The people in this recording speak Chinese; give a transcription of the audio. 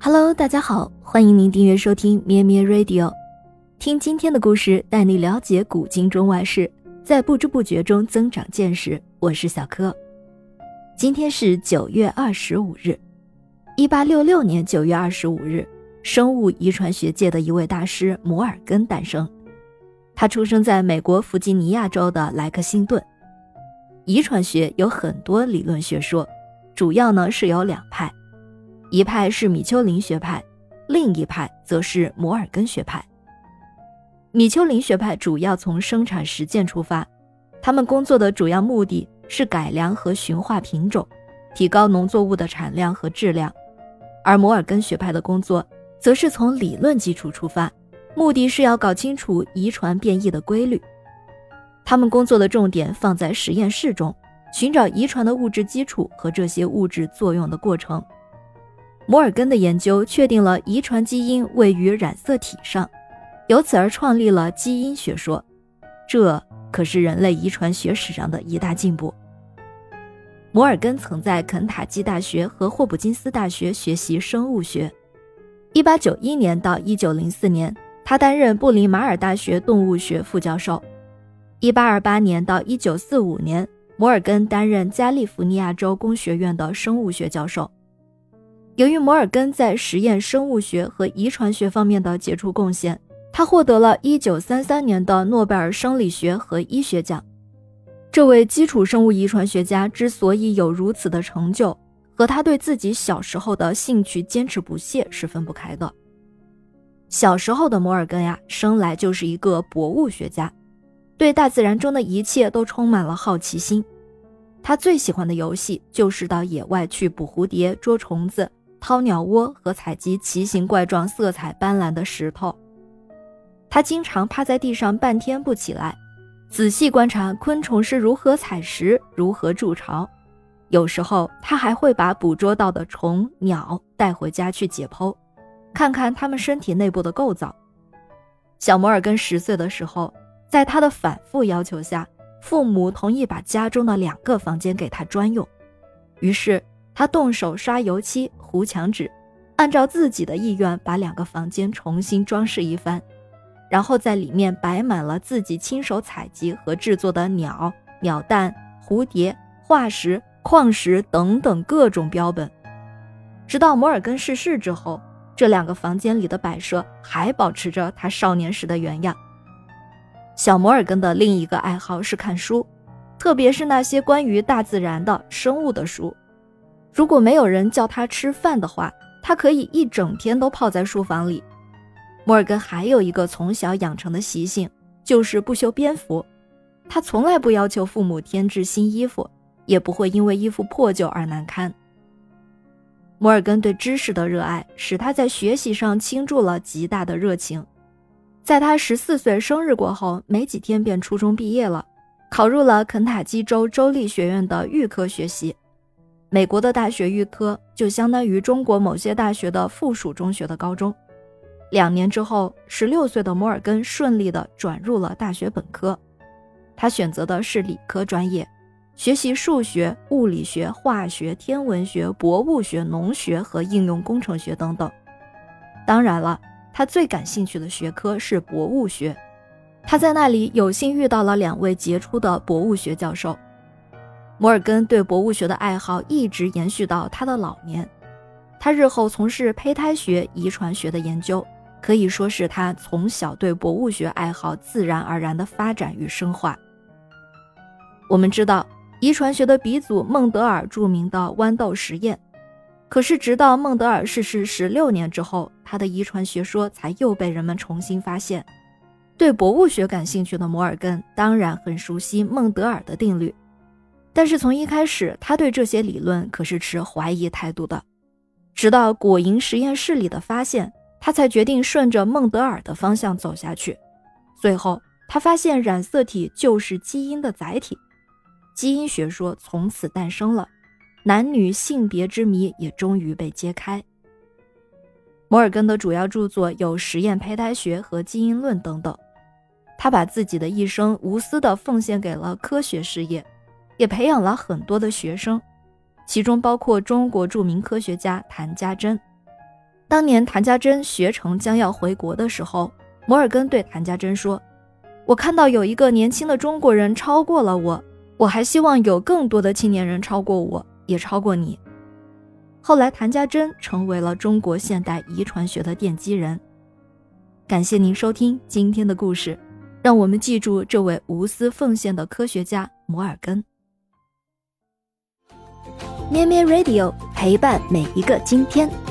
Hello，大家好，欢迎您订阅收听咩咩 Radio，听今天的故事，带你了解古今中外事，在不知不觉中增长见识。我是小柯。今天是九月二十五日，一八六六年九月二十五日，生物遗传学界的一位大师摩尔根诞生。他出生在美国弗吉尼亚州的莱克星顿。遗传学有很多理论学说，主要呢是有两派，一派是米丘林学派，另一派则是摩尔根学派。米丘林学派主要从生产实践出发，他们工作的主要目的是改良和驯化品种，提高农作物的产量和质量；而摩尔根学派的工作则是从理论基础出发。目的是要搞清楚遗传变异的规律。他们工作的重点放在实验室中，寻找遗传的物质基础和这些物质作用的过程。摩尔根的研究确定了遗传基因位于染色体上，由此而创立了基因学说。这可是人类遗传学史上的一大进步。摩尔根曾在肯塔基大学和霍普金斯大学学习生物学。1891年到1904年。他担任布里马尔大学动物学副教授。1828年到1945年，摩尔根担任加利福尼亚州工学院的生物学教授。由于摩尔根在实验生物学和遗传学方面的杰出贡献，他获得了一九三三年的诺贝尔生理学和医学奖。这位基础生物遗传学家之所以有如此的成就，和他对自己小时候的兴趣坚持不懈是分不开的。小时候的摩尔根呀，生来就是一个博物学家，对大自然中的一切都充满了好奇心。他最喜欢的游戏就是到野外去捕蝴蝶、捉虫子、掏鸟窝和采集奇形怪状、色彩斑斓的石头。他经常趴在地上半天不起来，仔细观察昆虫是如何采食、如何筑巢。有时候，他还会把捕捉到的虫、鸟带回家去解剖。看看它们身体内部的构造。小摩尔根十岁的时候，在他的反复要求下，父母同意把家中的两个房间给他专用。于是他动手刷油漆、糊墙纸，按照自己的意愿把两个房间重新装饰一番，然后在里面摆满了自己亲手采集和制作的鸟、鸟蛋、蝴蝶、化石、矿石等等各种标本。直到摩尔根逝世之后。这两个房间里的摆设还保持着他少年时的原样。小摩尔根的另一个爱好是看书，特别是那些关于大自然的生物的书。如果没有人叫他吃饭的话，他可以一整天都泡在书房里。摩尔根还有一个从小养成的习性，就是不修边幅。他从来不要求父母添置新衣服，也不会因为衣服破旧而难堪。摩尔根对知识的热爱使他在学习上倾注了极大的热情。在他十四岁生日过后，没几天便初中毕业了，考入了肯塔基州州立学院的预科学习。美国的大学预科就相当于中国某些大学的附属中学的高中。两年之后，十六岁的摩尔根顺利地转入了大学本科。他选择的是理科专业。学习数学、物理学、化学、天文学、博物学、农学和应用工程学等等。当然了，他最感兴趣的学科是博物学。他在那里有幸遇到了两位杰出的博物学教授。摩尔根对博物学的爱好一直延续到他的老年。他日后从事胚胎学、遗传学的研究，可以说是他从小对博物学爱好自然而然的发展与深化。我们知道。遗传学的鼻祖孟德尔著名的豌豆实验，可是直到孟德尔逝世十六年之后，他的遗传学说才又被人们重新发现。对博物学感兴趣的摩尔根当然很熟悉孟德尔的定律，但是从一开始，他对这些理论可是持怀疑态度的。直到果蝇实验室里的发现，他才决定顺着孟德尔的方向走下去。最后，他发现染色体就是基因的载体。基因学说从此诞生了，男女性别之谜也终于被揭开。摩尔根的主要著作有《实验胚胎学》和《基因论》等等。他把自己的一生无私地奉献给了科学事业，也培养了很多的学生，其中包括中国著名科学家谭家珍。当年谭家珍学成将要回国的时候，摩尔根对谭家珍说：“我看到有一个年轻的中国人超过了我，我还希望有更多的青年人超过我，也超过你。”后来，谭家珍成为了中国现代遗传学的奠基人。感谢您收听今天的故事，让我们记住这位无私奉献的科学家摩尔根。咩咩 Radio 陪伴每一个今天。